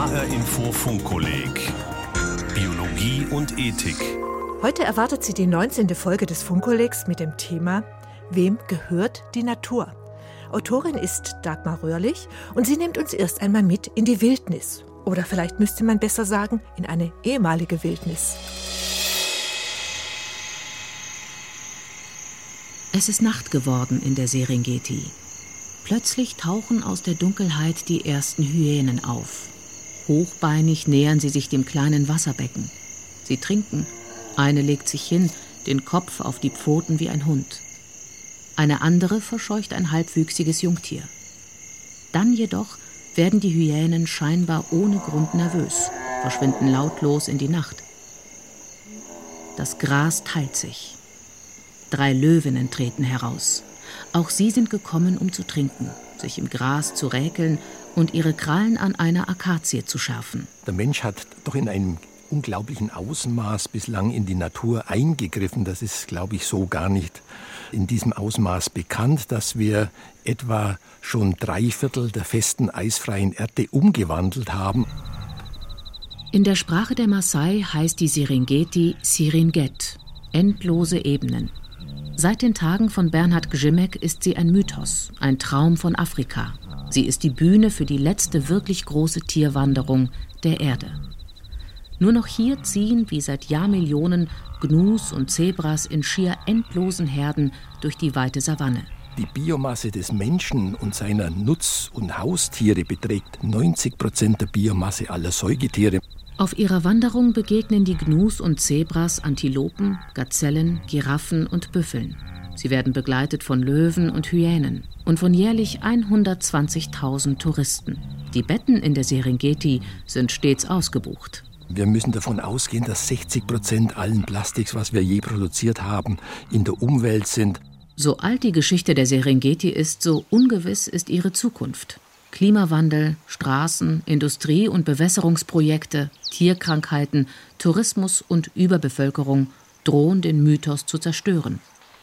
HR Info Funkkolleg Biologie und Ethik. Heute erwartet Sie die 19. Folge des Funkkollegs mit dem Thema Wem gehört die Natur? Autorin ist Dagmar Röhrlich und sie nimmt uns erst einmal mit in die Wildnis. Oder vielleicht müsste man besser sagen, in eine ehemalige Wildnis. Es ist Nacht geworden in der Serengeti. Plötzlich tauchen aus der Dunkelheit die ersten Hyänen auf. Hochbeinig nähern sie sich dem kleinen Wasserbecken. Sie trinken. Eine legt sich hin, den Kopf auf die Pfoten wie ein Hund. Eine andere verscheucht ein halbwüchsiges Jungtier. Dann jedoch werden die Hyänen scheinbar ohne Grund nervös, verschwinden lautlos in die Nacht. Das Gras teilt sich. Drei Löwinnen treten heraus. Auch sie sind gekommen, um zu trinken, sich im Gras zu räkeln und ihre Krallen an einer Akazie zu schärfen. Der Mensch hat doch in einem unglaublichen Ausmaß bislang in die Natur eingegriffen. Das ist, glaube ich, so gar nicht in diesem Ausmaß bekannt, dass wir etwa schon drei Viertel der festen eisfreien Erde umgewandelt haben. In der Sprache der Maasai heißt die Serengeti Siringet, endlose Ebenen. Seit den Tagen von Bernhard Gzimek ist sie ein Mythos, ein Traum von Afrika. Sie ist die Bühne für die letzte wirklich große Tierwanderung der Erde. Nur noch hier ziehen, wie seit Jahrmillionen, Gnus und Zebras in schier endlosen Herden durch die weite Savanne. Die Biomasse des Menschen und seiner Nutz- und Haustiere beträgt 90 Prozent der Biomasse aller Säugetiere. Auf ihrer Wanderung begegnen die Gnus und Zebras Antilopen, Gazellen, Giraffen und Büffeln. Sie werden begleitet von Löwen und Hyänen und von jährlich 120.000 Touristen. Die Betten in der Serengeti sind stets ausgebucht. Wir müssen davon ausgehen, dass 60 Prozent allen Plastiks, was wir je produziert haben, in der Umwelt sind. So alt die Geschichte der Serengeti ist, so ungewiss ist ihre Zukunft. Klimawandel, Straßen, Industrie- und Bewässerungsprojekte, Tierkrankheiten, Tourismus und Überbevölkerung drohen den Mythos zu zerstören.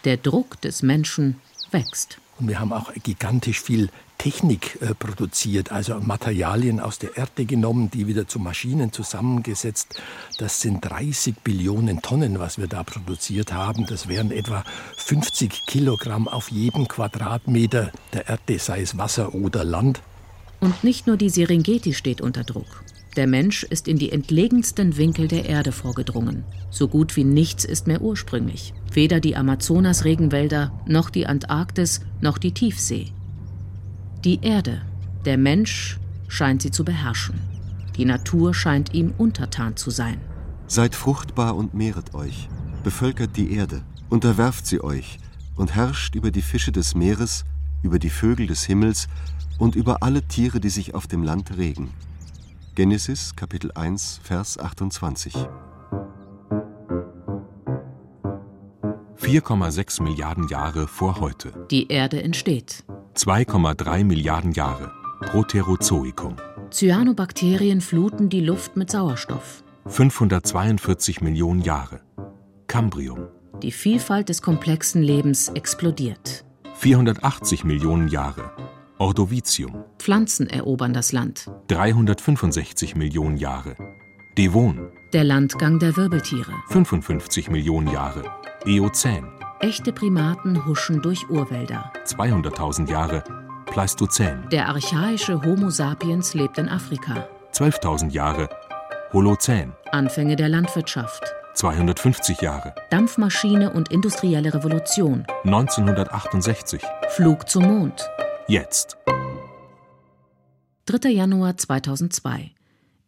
Der Druck des Menschen wächst. Und wir haben auch gigantisch viel Technik äh, produziert, also Materialien aus der Erde genommen, die wieder zu Maschinen zusammengesetzt. Das sind 30 Billionen Tonnen, was wir da produziert haben. Das wären etwa 50 Kilogramm auf jedem Quadratmeter der Erde, sei es Wasser oder Land. Und nicht nur die Serengeti steht unter Druck. Der Mensch ist in die entlegensten Winkel der Erde vorgedrungen. So gut wie nichts ist mehr ursprünglich. Weder die Amazonas-Regenwälder, noch die Antarktis, noch die Tiefsee. Die Erde, der Mensch, scheint sie zu beherrschen. Die Natur scheint ihm untertan zu sein. Seid fruchtbar und mehret euch, bevölkert die Erde, unterwerft sie euch und herrscht über die Fische des Meeres, über die Vögel des Himmels und über alle Tiere, die sich auf dem Land regen. Genesis Kapitel 1 Vers 28. 4,6 Milliarden Jahre vor heute. Die Erde entsteht. 2,3 Milliarden Jahre. Proterozoikum. Cyanobakterien fluten die Luft mit Sauerstoff. 542 Millionen Jahre. Cambrium. Die Vielfalt des komplexen Lebens explodiert. 480 Millionen Jahre. Ordovizium. Pflanzen erobern das Land. 365 Millionen Jahre. Devon. Der Landgang der Wirbeltiere. 55 Millionen Jahre. Eozän. Echte Primaten huschen durch Urwälder. 200.000 Jahre. Pleistozän. Der archaische Homo sapiens lebt in Afrika. 12.000 Jahre. Holozän. Anfänge der Landwirtschaft. 250 Jahre. Dampfmaschine und industrielle Revolution. 1968. Flug zum Mond. Jetzt. 3. Januar 2002.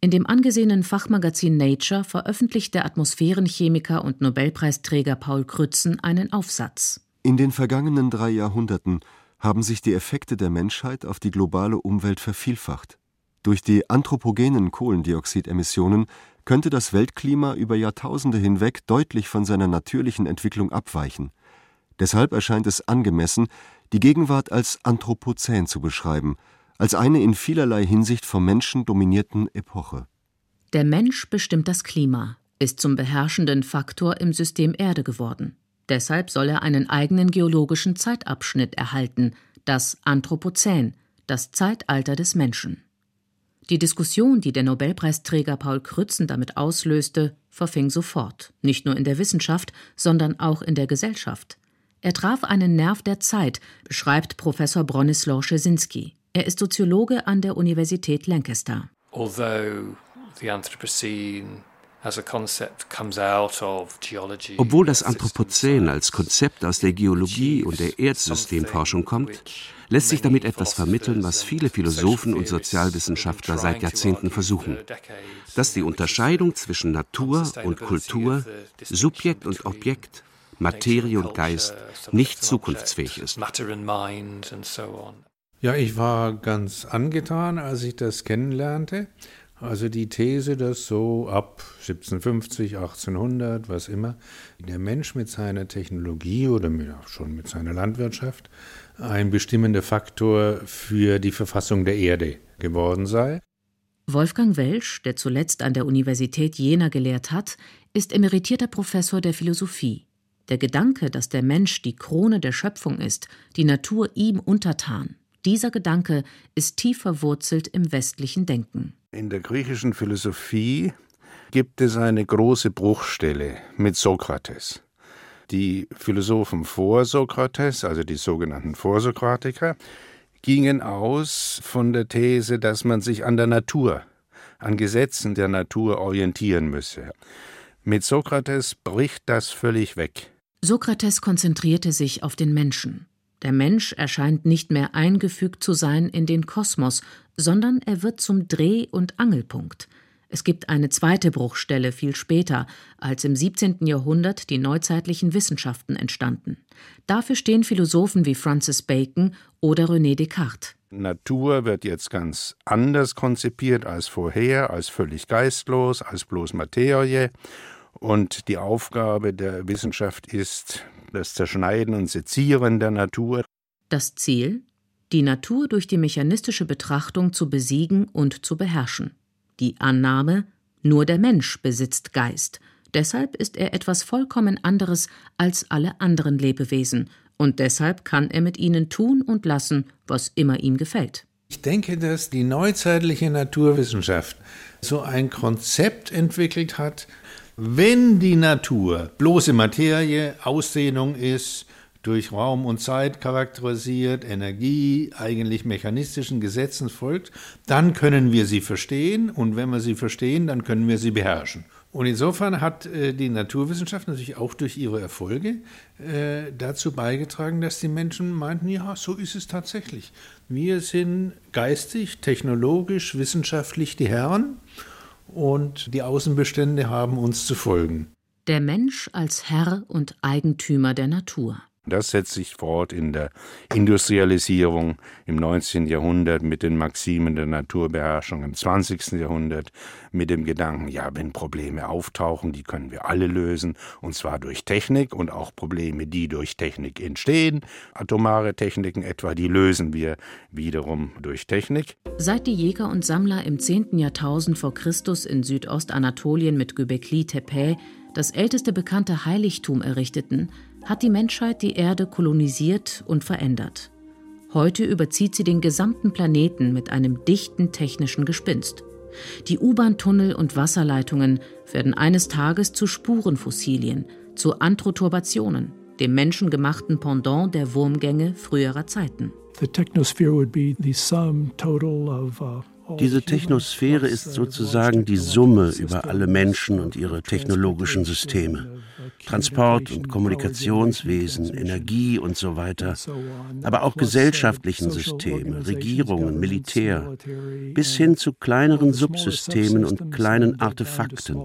In dem angesehenen Fachmagazin Nature veröffentlicht der Atmosphärenchemiker und Nobelpreisträger Paul Krützen einen Aufsatz. In den vergangenen drei Jahrhunderten haben sich die Effekte der Menschheit auf die globale Umwelt vervielfacht. Durch die anthropogenen Kohlendioxidemissionen könnte das Weltklima über Jahrtausende hinweg deutlich von seiner natürlichen Entwicklung abweichen. Deshalb erscheint es angemessen, die Gegenwart als Anthropozän zu beschreiben, als eine in vielerlei Hinsicht vom Menschen dominierten Epoche. Der Mensch bestimmt das Klima, ist zum beherrschenden Faktor im System Erde geworden. Deshalb soll er einen eigenen geologischen Zeitabschnitt erhalten, das Anthropozän, das Zeitalter des Menschen. Die Diskussion, die der Nobelpreisträger Paul Krützen damit auslöste, verfing sofort, nicht nur in der Wissenschaft, sondern auch in der Gesellschaft. Er traf einen Nerv der Zeit, beschreibt Professor Bronislaw Szynski. Er ist Soziologe an der Universität Lancaster. Although the Anthropocene obwohl das Anthropozän als Konzept aus der Geologie und der Erdsystemforschung kommt, lässt sich damit etwas vermitteln, was viele Philosophen und Sozialwissenschaftler seit Jahrzehnten versuchen, dass die Unterscheidung zwischen Natur und Kultur, Subjekt und Objekt, Materie und Geist nicht zukunftsfähig ist. Ja, ich war ganz angetan, als ich das kennenlernte. Also die These, dass so ab 1750, 1800, was immer, der Mensch mit seiner Technologie oder mit, schon mit seiner Landwirtschaft ein bestimmender Faktor für die Verfassung der Erde geworden sei. Wolfgang Welsch, der zuletzt an der Universität Jena gelehrt hat, ist emeritierter Professor der Philosophie. Der Gedanke, dass der Mensch die Krone der Schöpfung ist, die Natur ihm untertan, dieser Gedanke ist tief verwurzelt im westlichen Denken. In der griechischen Philosophie gibt es eine große Bruchstelle mit Sokrates. Die Philosophen vor Sokrates, also die sogenannten Vorsokratiker, gingen aus von der These, dass man sich an der Natur, an Gesetzen der Natur orientieren müsse. Mit Sokrates bricht das völlig weg. Sokrates konzentrierte sich auf den Menschen. Der Mensch erscheint nicht mehr eingefügt zu sein in den Kosmos, sondern er wird zum Dreh- und Angelpunkt. Es gibt eine zweite Bruchstelle viel später, als im 17. Jahrhundert die neuzeitlichen Wissenschaften entstanden. Dafür stehen Philosophen wie Francis Bacon oder René Descartes. Natur wird jetzt ganz anders konzipiert als vorher, als völlig geistlos, als bloß Materie. Und die Aufgabe der Wissenschaft ist das Zerschneiden und Sezieren der Natur. Das Ziel? Die Natur durch die mechanistische Betrachtung zu besiegen und zu beherrschen. Die Annahme, nur der Mensch besitzt Geist, deshalb ist er etwas vollkommen anderes als alle anderen Lebewesen, und deshalb kann er mit ihnen tun und lassen, was immer ihm gefällt. Ich denke, dass die neuzeitliche Naturwissenschaft so ein Konzept entwickelt hat, wenn die Natur bloße Materie, Ausdehnung ist, durch Raum und Zeit charakterisiert, Energie eigentlich mechanistischen Gesetzen folgt, dann können wir sie verstehen und wenn wir sie verstehen, dann können wir sie beherrschen. Und insofern hat äh, die Naturwissenschaft natürlich auch durch ihre Erfolge äh, dazu beigetragen, dass die Menschen meinten, ja, so ist es tatsächlich. Wir sind geistig, technologisch, wissenschaftlich die Herren und die Außenbestände haben uns zu folgen. Der Mensch als Herr und Eigentümer der Natur. Das setzt sich fort in der Industrialisierung im 19. Jahrhundert mit den Maximen der Naturbeherrschung im 20. Jahrhundert mit dem Gedanken, ja, wenn Probleme auftauchen, die können wir alle lösen, und zwar durch Technik und auch Probleme, die durch Technik entstehen, atomare Techniken etwa, die lösen wir wiederum durch Technik. Seit die Jäger und Sammler im 10. Jahrtausend vor Christus in Südostanatolien mit Göbekli Tepe das älteste bekannte Heiligtum errichteten, hat die Menschheit die Erde kolonisiert und verändert. Heute überzieht sie den gesamten Planeten mit einem dichten technischen Gespinst. Die U-Bahn-Tunnel und Wasserleitungen werden eines Tages zu Spurenfossilien, zu Anthroturbationen, dem menschengemachten Pendant der Wurmgänge früherer Zeiten. The technosphere would be the sum total of uh, diese Technosphäre ist sozusagen die Summe über alle Menschen und ihre technologischen Systeme. Transport- und Kommunikationswesen, Energie und so weiter, aber auch gesellschaftlichen Systeme, Regierungen, Militär, bis hin zu kleineren Subsystemen und kleinen Artefakten,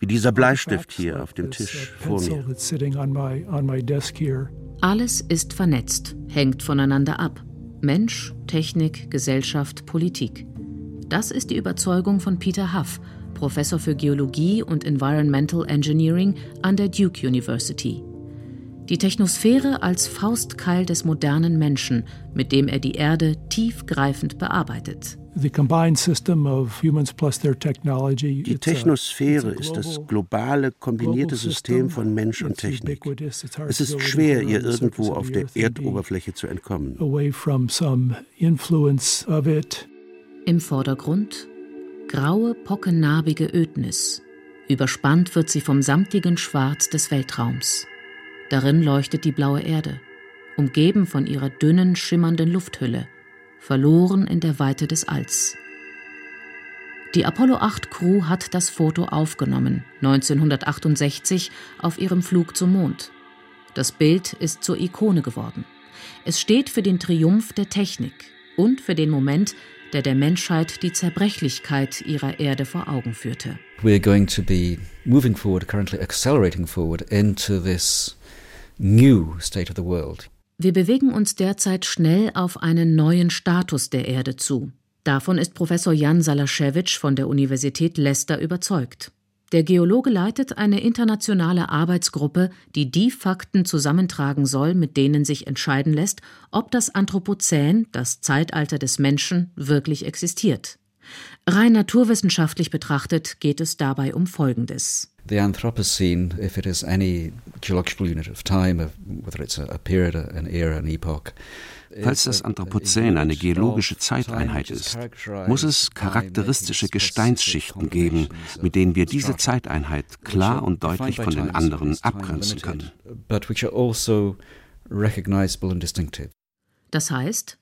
wie dieser Bleistift hier auf dem Tisch vor mir. Alles ist vernetzt, hängt voneinander ab. Mensch, Technik, Gesellschaft, Politik. Das ist die Überzeugung von Peter Huff, Professor für Geologie und Environmental Engineering an der Duke University. Die Technosphäre als Faustkeil des modernen Menschen, mit dem er die Erde tiefgreifend bearbeitet. Die Technosphäre ist das globale, kombinierte System von Mensch und Technik. Es ist schwer, ihr irgendwo auf der Erdoberfläche zu entkommen. Im Vordergrund graue, pockennarbige Ödnis. Überspannt wird sie vom samtigen Schwarz des Weltraums. Darin leuchtet die blaue Erde, umgeben von ihrer dünnen, schimmernden Lufthülle, verloren in der Weite des Alls. Die Apollo 8 Crew hat das Foto aufgenommen, 1968 auf ihrem Flug zum Mond. Das Bild ist zur Ikone geworden. Es steht für den Triumph der Technik und für den Moment, der der Menschheit die Zerbrechlichkeit ihrer Erde vor Augen führte. We're going to be moving forward, currently accelerating forward into this new state of the world. Wir bewegen uns derzeit schnell auf einen neuen Status der Erde zu. Davon ist Professor Jan Salaschewitsch von der Universität Leicester überzeugt. Der Geologe leitet eine internationale Arbeitsgruppe, die die Fakten zusammentragen soll, mit denen sich entscheiden lässt, ob das Anthropozän, das Zeitalter des Menschen, wirklich existiert. Rein naturwissenschaftlich betrachtet geht es dabei um Folgendes. The Anthropocene, if it is any geological unit of time, whether it's a period, an era, an epoch, Falls das Anthropozän eine geologische Zeiteinheit ist, muss es charakteristische Gesteinsschichten geben, mit denen wir diese Zeiteinheit klar und deutlich von den anderen abgrenzen können. Also das heißt,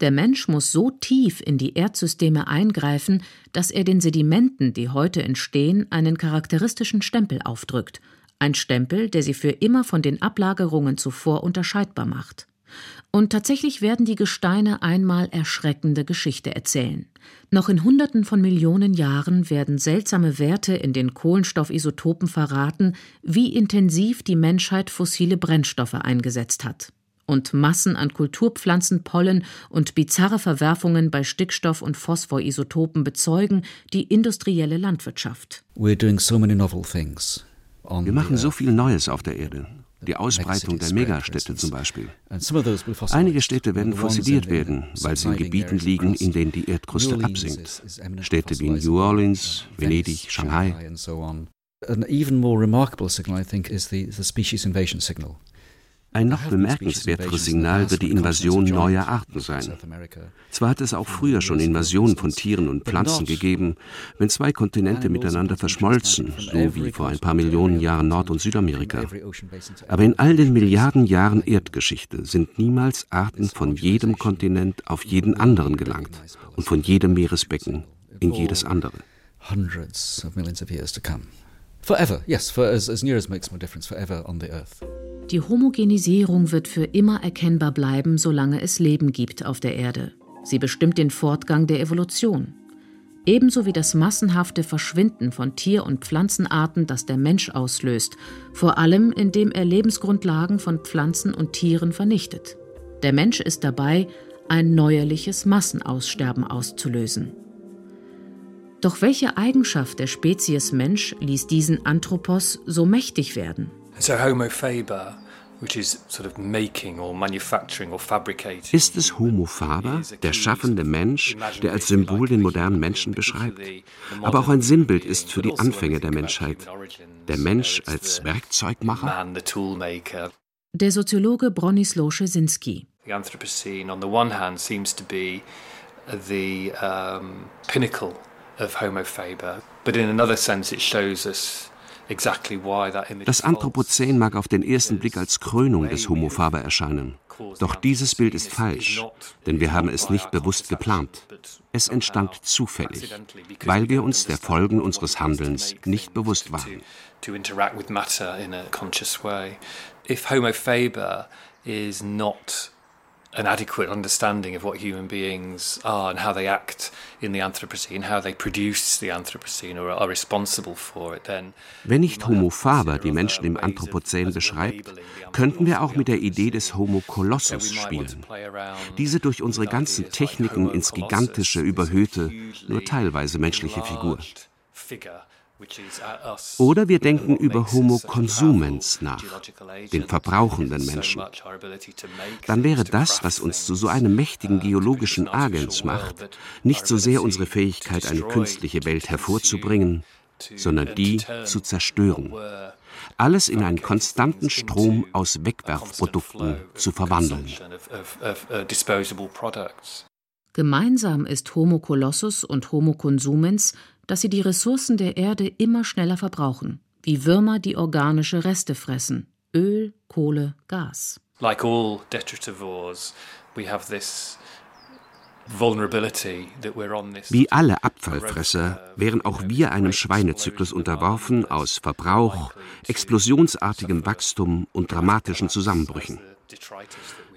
der Mensch muss so tief in die Erdsysteme eingreifen, dass er den Sedimenten, die heute entstehen, einen charakteristischen Stempel aufdrückt, ein Stempel, der sie für immer von den Ablagerungen zuvor unterscheidbar macht. Und tatsächlich werden die Gesteine einmal erschreckende Geschichte erzählen. Noch in Hunderten von Millionen Jahren werden seltsame Werte in den Kohlenstoffisotopen verraten, wie intensiv die Menschheit fossile Brennstoffe eingesetzt hat. Und Massen an Kulturpflanzenpollen und bizarre Verwerfungen bei Stickstoff- und Phosphorisotopen bezeugen die industrielle Landwirtschaft. Wir machen so viel Neues auf der Erde die Ausbreitung der Megastädte zum Beispiel. Einige Städte werden fossiliert werden, weil sie in Gebieten liegen, in denen die Erdkruste absinkt. Städte wie New Orleans, Venedig, Shanghai. An even more remarkable signal, I think, is the, the species invasion signal. Ein noch bemerkenswerteres Signal wird die Invasion neuer Arten sein. Zwar hat es auch früher schon Invasionen von Tieren und Pflanzen gegeben, wenn zwei Kontinente miteinander verschmolzen, so wie vor ein paar Millionen Jahren Nord- und Südamerika. Aber in all den Milliarden Jahren Erdgeschichte sind niemals Arten von jedem Kontinent auf jeden anderen gelangt und von jedem Meeresbecken in jedes andere. Hundreds of millions of years to come. Forever, yes, for as, as near as makes no difference, forever on the earth. Die Homogenisierung wird für immer erkennbar bleiben, solange es Leben gibt auf der Erde. Sie bestimmt den Fortgang der Evolution. Ebenso wie das massenhafte Verschwinden von Tier- und Pflanzenarten, das der Mensch auslöst, vor allem indem er Lebensgrundlagen von Pflanzen und Tieren vernichtet. Der Mensch ist dabei, ein neuerliches Massenaussterben auszulösen. Doch welche Eigenschaft der Spezies Mensch ließ diesen Anthropos so mächtig werden? So Homo faber ist es Homo faber, der schaffende Mensch, der als Symbol den modernen Menschen beschreibt, aber auch ein Sinnbild ist für die Anfänge der Menschheit, der Mensch als Werkzeugmacher? Der Soziologe Bronislaw Szynski. The Anthropocene on the one hand seems to be the um, pinnacle of Homo faber, but in another sense it shows us das Anthropozän mag auf den ersten Blick als Krönung des Homo faber erscheinen. Doch dieses Bild ist falsch, denn wir haben es nicht bewusst geplant. Es entstand zufällig, weil wir uns der Folgen unseres Handelns nicht bewusst waren. If Homo faber is not an adequate understanding of what human beings are and how they act in the Anthropocene, how they produce the Anthropocene or are responsible for it, then Wenn nicht Homo faber die Menschen im Anthropozän beschreibt, könnten wir auch mit der Idee des Homo colossus spielen. Diese durch unsere ganzen Techniken ins gigantische überhöhte, nur teilweise menschliche Figur. Oder wir denken über Homo consumens nach, den verbrauchenden Menschen. Dann wäre das, was uns zu so einem mächtigen geologischen Agens macht, nicht so sehr unsere Fähigkeit, eine künstliche Welt hervorzubringen, sondern die zu zerstören. Alles in einen konstanten Strom aus Wegwerfprodukten zu verwandeln. Gemeinsam ist Homo colossus und Homo consumens, dass sie die Ressourcen der Erde immer schneller verbrauchen, wie Würmer die organische Reste fressen Öl, Kohle, Gas. Like all detritivores, we have this wie alle Abfallfresser wären auch wir einem Schweinezyklus unterworfen aus Verbrauch, explosionsartigem Wachstum und dramatischen Zusammenbrüchen.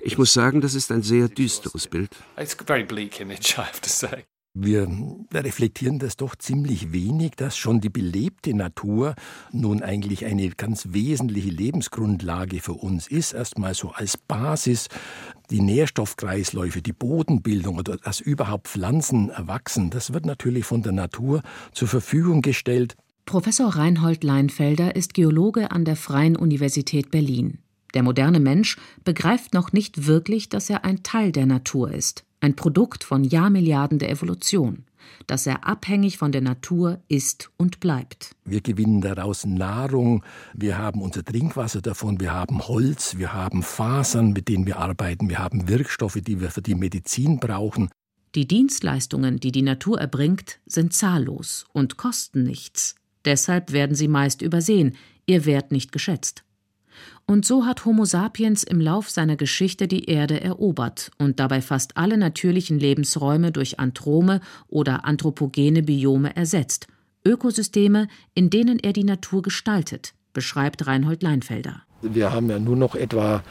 Ich muss sagen, das ist ein sehr düsteres Bild. Wir reflektieren das doch ziemlich wenig, dass schon die belebte Natur nun eigentlich eine ganz wesentliche Lebensgrundlage für uns ist. Erstmal so als Basis die Nährstoffkreisläufe, die Bodenbildung oder dass überhaupt Pflanzen erwachsen, das wird natürlich von der Natur zur Verfügung gestellt. Professor Reinhold Leinfelder ist Geologe an der Freien Universität Berlin. Der moderne Mensch begreift noch nicht wirklich, dass er ein Teil der Natur ist ein Produkt von Jahrmilliarden der Evolution, dass er abhängig von der Natur ist und bleibt. Wir gewinnen daraus Nahrung, wir haben unser Trinkwasser davon, wir haben Holz, wir haben Fasern, mit denen wir arbeiten, wir haben Wirkstoffe, die wir für die Medizin brauchen. Die Dienstleistungen, die die Natur erbringt, sind zahllos und kosten nichts. Deshalb werden sie meist übersehen, ihr Wert nicht geschätzt. Und so hat Homo sapiens im Lauf seiner Geschichte die Erde erobert und dabei fast alle natürlichen Lebensräume durch Anthrome oder anthropogene Biome ersetzt, Ökosysteme, in denen er die Natur gestaltet, beschreibt Reinhold Leinfelder. Wir haben ja nur noch etwa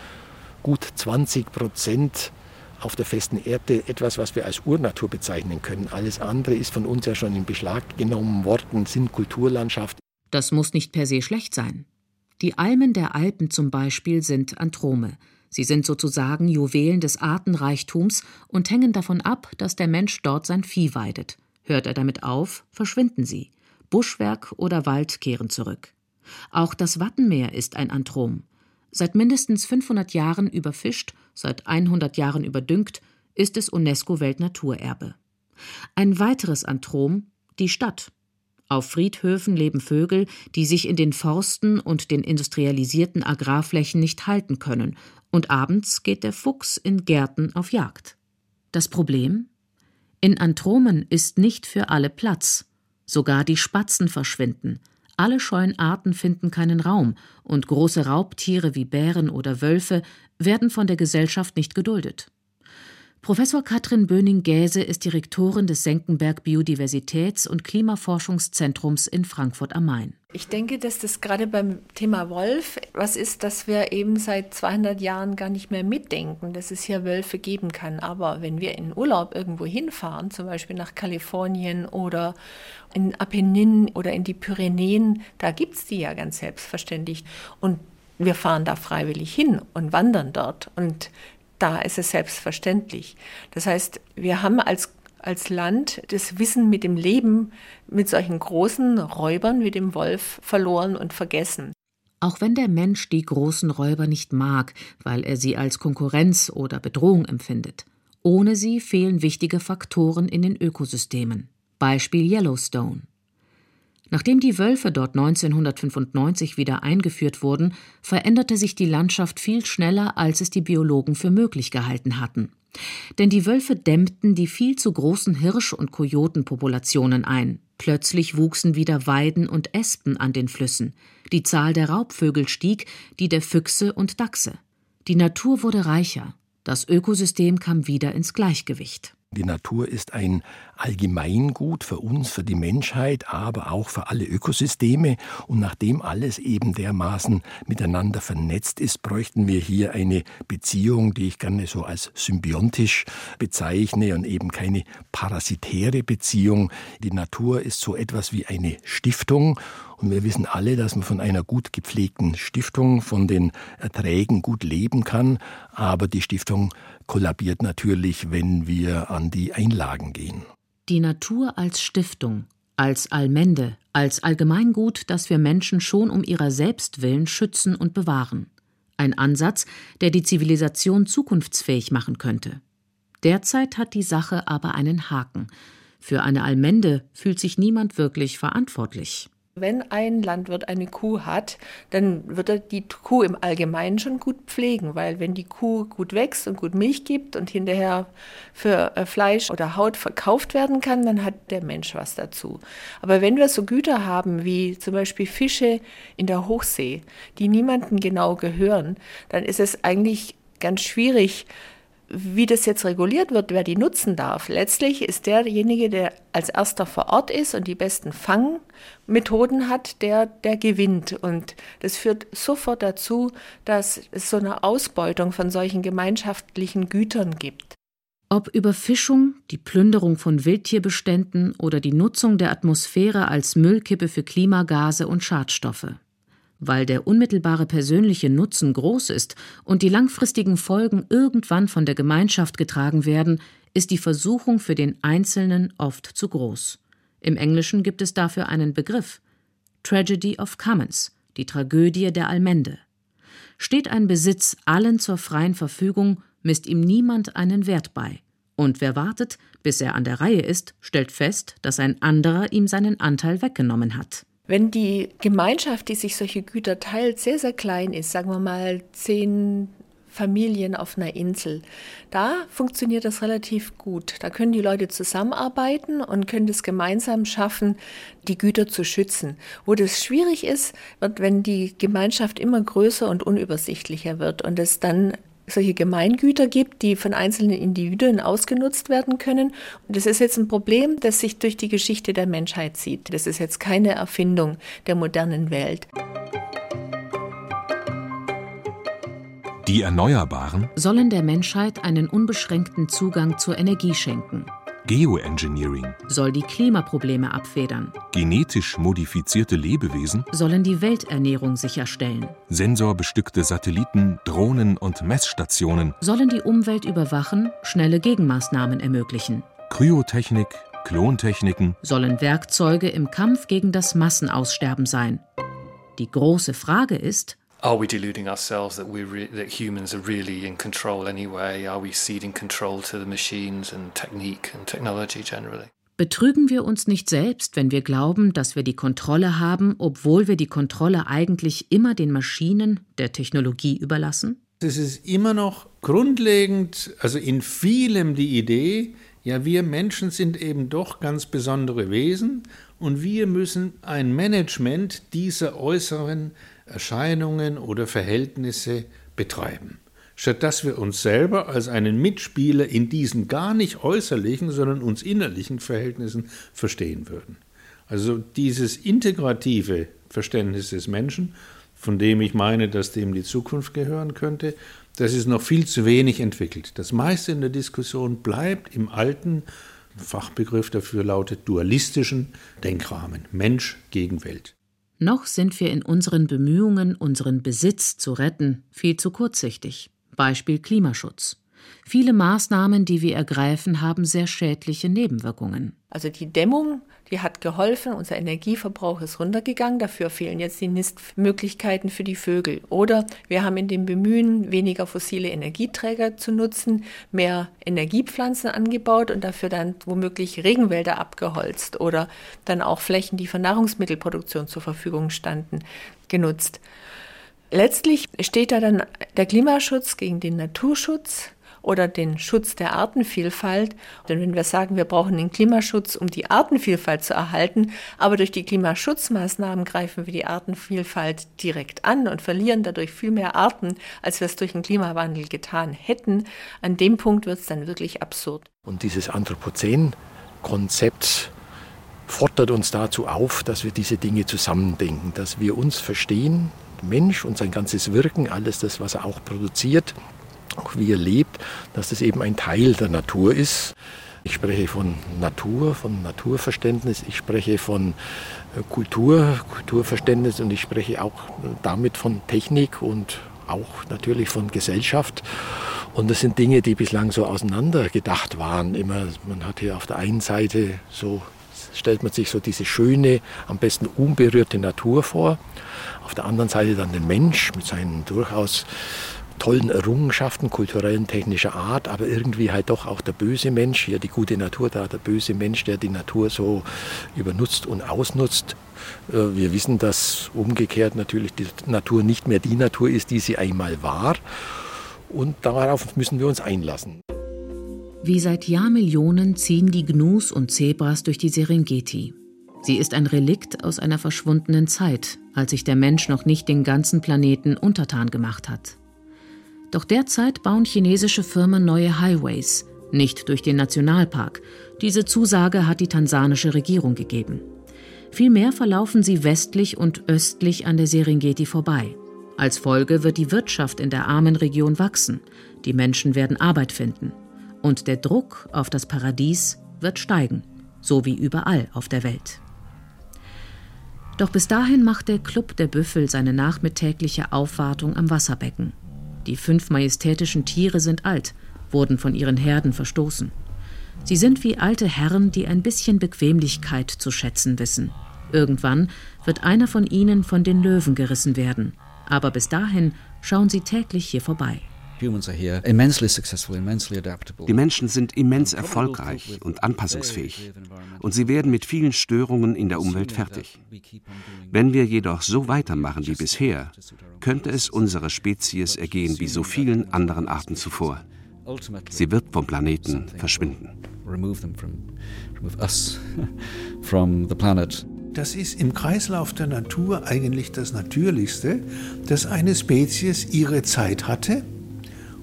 gut 20 Prozent auf der festen Erde etwas, was wir als Urnatur bezeichnen können. Alles andere ist von uns ja schon in Beschlag genommen worden, sind Kulturlandschaft. Das muss nicht per se schlecht sein. Die Almen der Alpen zum Beispiel sind Anthrome. Sie sind sozusagen Juwelen des Artenreichtums und hängen davon ab, dass der Mensch dort sein Vieh weidet. Hört er damit auf, verschwinden sie. Buschwerk oder Wald kehren zurück. Auch das Wattenmeer ist ein Anthrom. Seit mindestens 500 Jahren überfischt, seit 100 Jahren überdüngt, ist es UNESCO-Weltnaturerbe. Ein weiteres Anthrom, die Stadt, auf Friedhöfen leben Vögel, die sich in den Forsten und den industrialisierten Agrarflächen nicht halten können, und abends geht der Fuchs in Gärten auf Jagd. Das Problem? In Anthromen ist nicht für alle Platz. Sogar die Spatzen verschwinden. Alle scheuen Arten finden keinen Raum, und große Raubtiere wie Bären oder Wölfe werden von der Gesellschaft nicht geduldet. Professor Katrin Böning-Gäse ist Direktorin des Senckenberg Biodiversitäts- und Klimaforschungszentrums in Frankfurt am Main. Ich denke, dass das gerade beim Thema Wolf was ist, das wir eben seit 200 Jahren gar nicht mehr mitdenken, dass es hier Wölfe geben kann. Aber wenn wir in Urlaub irgendwo hinfahren, zum Beispiel nach Kalifornien oder in Apenninen oder in die Pyrenäen, da gibt es die ja ganz selbstverständlich. Und wir fahren da freiwillig hin und wandern dort. Und da ist es selbstverständlich. Das heißt, wir haben als, als Land das Wissen mit dem Leben mit solchen großen Räubern wie dem Wolf verloren und vergessen. Auch wenn der Mensch die großen Räuber nicht mag, weil er sie als Konkurrenz oder Bedrohung empfindet. Ohne sie fehlen wichtige Faktoren in den Ökosystemen. Beispiel Yellowstone. Nachdem die Wölfe dort 1995 wieder eingeführt wurden, veränderte sich die Landschaft viel schneller, als es die Biologen für möglich gehalten hatten. Denn die Wölfe dämmten die viel zu großen Hirsch- und Kojotenpopulationen ein. Plötzlich wuchsen wieder Weiden und Espen an den Flüssen. Die Zahl der Raubvögel stieg, die der Füchse und Dachse. Die Natur wurde reicher. Das Ökosystem kam wieder ins Gleichgewicht. Die Natur ist ein Allgemeingut für uns, für die Menschheit, aber auch für alle Ökosysteme. Und nachdem alles eben dermaßen miteinander vernetzt ist, bräuchten wir hier eine Beziehung, die ich gerne so als symbiontisch bezeichne und eben keine parasitäre Beziehung. Die Natur ist so etwas wie eine Stiftung und wir wissen alle, dass man von einer gut gepflegten Stiftung, von den Erträgen gut leben kann. Aber die Stiftung kollabiert natürlich, wenn wir an die Einlagen gehen. Die Natur als Stiftung, als Allmende, als Allgemeingut, das wir Menschen schon um ihrer selbst willen schützen und bewahren. Ein Ansatz, der die Zivilisation zukunftsfähig machen könnte. Derzeit hat die Sache aber einen Haken. Für eine Allmende fühlt sich niemand wirklich verantwortlich. Wenn ein Landwirt eine Kuh hat, dann wird er die Kuh im Allgemeinen schon gut pflegen, weil wenn die Kuh gut wächst und gut Milch gibt und hinterher für äh, Fleisch oder Haut verkauft werden kann, dann hat der Mensch was dazu. Aber wenn wir so Güter haben wie zum Beispiel Fische in der Hochsee, die niemandem genau gehören, dann ist es eigentlich ganz schwierig, wie das jetzt reguliert wird, wer die nutzen darf. Letztlich ist derjenige, der als erster vor Ort ist und die besten Fangmethoden hat, der, der gewinnt. Und das führt sofort dazu, dass es so eine Ausbeutung von solchen gemeinschaftlichen Gütern gibt. Ob Überfischung, die Plünderung von Wildtierbeständen oder die Nutzung der Atmosphäre als Müllkippe für Klimagase und Schadstoffe. Weil der unmittelbare persönliche Nutzen groß ist und die langfristigen Folgen irgendwann von der Gemeinschaft getragen werden, ist die Versuchung für den Einzelnen oft zu groß. Im Englischen gibt es dafür einen Begriff Tragedy of Commons, die Tragödie der Allmende. Steht ein Besitz allen zur freien Verfügung, misst ihm niemand einen Wert bei. Und wer wartet, bis er an der Reihe ist, stellt fest, dass ein anderer ihm seinen Anteil weggenommen hat. Wenn die Gemeinschaft, die sich solche Güter teilt, sehr, sehr klein ist, sagen wir mal zehn Familien auf einer Insel, da funktioniert das relativ gut. Da können die Leute zusammenarbeiten und können es gemeinsam schaffen, die Güter zu schützen. Wo das schwierig ist, wird, wenn die Gemeinschaft immer größer und unübersichtlicher wird und es dann solche Gemeingüter gibt, die von einzelnen Individuen ausgenutzt werden können. Und das ist jetzt ein Problem, das sich durch die Geschichte der Menschheit zieht. Das ist jetzt keine Erfindung der modernen Welt. Die Erneuerbaren sollen der Menschheit einen unbeschränkten Zugang zur Energie schenken. Geoengineering soll die Klimaprobleme abfedern. Genetisch modifizierte Lebewesen sollen die Welternährung sicherstellen. Sensorbestückte Satelliten, Drohnen und Messstationen sollen die Umwelt überwachen, schnelle Gegenmaßnahmen ermöglichen. Kryotechnik, Klontechniken sollen Werkzeuge im Kampf gegen das Massenaussterben sein. Die große Frage ist, are we deluding ourselves that we re- that humans are really in control anyway? Are we ceding control to the machines and technique and technology generally? Betrügen wir uns nicht selbst, wenn wir glauben, dass wir die Kontrolle haben, obwohl wir die Kontrolle eigentlich immer den Maschinen, der Technologie überlassen? Es ist immer noch grundlegend, also in vielem die Idee, ja, wir Menschen sind eben doch ganz besondere Wesen und wir müssen ein Management dieser äußeren Erscheinungen oder Verhältnisse betreiben, statt dass wir uns selber als einen Mitspieler in diesen gar nicht äußerlichen, sondern uns innerlichen Verhältnissen verstehen würden. Also dieses integrative Verständnis des Menschen, von dem ich meine, dass dem die Zukunft gehören könnte, das ist noch viel zu wenig entwickelt. Das meiste in der Diskussion bleibt im alten Fachbegriff dafür lautet dualistischen Denkrahmen Mensch gegen Welt. Noch sind wir in unseren Bemühungen, unseren Besitz zu retten, viel zu kurzsichtig. Beispiel Klimaschutz. Viele Maßnahmen, die wir ergreifen, haben sehr schädliche Nebenwirkungen. Also die Dämmung, die hat geholfen, unser Energieverbrauch ist runtergegangen, dafür fehlen jetzt die Nistmöglichkeiten für die Vögel. Oder wir haben in dem Bemühen, weniger fossile Energieträger zu nutzen, mehr Energiepflanzen angebaut und dafür dann womöglich Regenwälder abgeholzt oder dann auch Flächen, die für Nahrungsmittelproduktion zur Verfügung standen, genutzt. Letztlich steht da dann der Klimaschutz gegen den Naturschutz oder den Schutz der Artenvielfalt. Denn wenn wir sagen, wir brauchen den Klimaschutz, um die Artenvielfalt zu erhalten, aber durch die Klimaschutzmaßnahmen greifen wir die Artenvielfalt direkt an und verlieren dadurch viel mehr Arten, als wir es durch den Klimawandel getan hätten, an dem Punkt wird es dann wirklich absurd. Und dieses Anthropozän-Konzept fordert uns dazu auf, dass wir diese Dinge zusammendenken, dass wir uns verstehen, Mensch und sein ganzes Wirken, alles das, was er auch produziert, auch wie er lebt, dass das eben ein Teil der Natur ist. Ich spreche von Natur, von Naturverständnis, ich spreche von äh, Kultur, Kulturverständnis und ich spreche auch damit von Technik und auch natürlich von Gesellschaft. Und das sind Dinge, die bislang so auseinander gedacht waren. Immer, man hat hier auf der einen Seite so, stellt man sich so diese schöne, am besten unberührte Natur vor. Auf der anderen Seite dann den Mensch mit seinen durchaus tollen Errungenschaften kulturellen, technischer Art, aber irgendwie halt doch auch der böse Mensch, hier die gute Natur da, der böse Mensch, der die Natur so übernutzt und ausnutzt. Äh, wir wissen, dass umgekehrt natürlich die Natur nicht mehr die Natur ist, die sie einmal war. Und darauf müssen wir uns einlassen. Wie seit Jahrmillionen ziehen die Gnus und Zebras durch die Serengeti. Sie ist ein Relikt aus einer verschwundenen Zeit, als sich der Mensch noch nicht den ganzen Planeten untertan gemacht hat. Doch derzeit bauen chinesische Firmen neue Highways, nicht durch den Nationalpark. Diese Zusage hat die tansanische Regierung gegeben. Vielmehr verlaufen sie westlich und östlich an der Serengeti vorbei. Als Folge wird die Wirtschaft in der armen Region wachsen, die Menschen werden Arbeit finden und der Druck auf das Paradies wird steigen, so wie überall auf der Welt. Doch bis dahin macht der Club der Büffel seine nachmittägliche Aufwartung am Wasserbecken. Die fünf majestätischen Tiere sind alt, wurden von ihren Herden verstoßen. Sie sind wie alte Herren, die ein bisschen Bequemlichkeit zu schätzen wissen. Irgendwann wird einer von ihnen von den Löwen gerissen werden, aber bis dahin schauen sie täglich hier vorbei. Die Menschen sind immens erfolgreich und anpassungsfähig. und sie werden mit vielen Störungen in der Umwelt fertig. Wenn wir jedoch so weitermachen wie bisher, könnte es unserer Spezies ergehen wie so vielen anderen Arten zuvor. Sie wird vom Planeten verschwinden. Das ist im Kreislauf der Natur eigentlich das Natürlichste, dass eine Spezies ihre Zeit hatte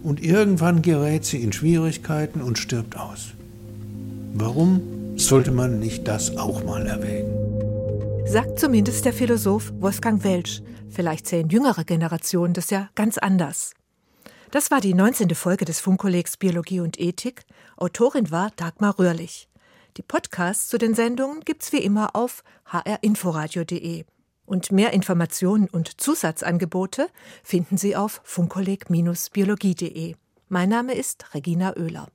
und irgendwann gerät sie in Schwierigkeiten und stirbt aus. Warum sollte man nicht das auch mal erwägen? Sagt zumindest der Philosoph Wolfgang Welsch. Vielleicht sehen jüngere Generationen das ja ganz anders. Das war die 19. Folge des Funkkollegs Biologie und Ethik. Autorin war Dagmar Röhrlich. Die Podcasts zu den Sendungen gibt's wie immer auf hrinforadio.de. Und mehr Informationen und Zusatzangebote finden Sie auf funkkolleg-biologie.de. Mein Name ist Regina Oehler.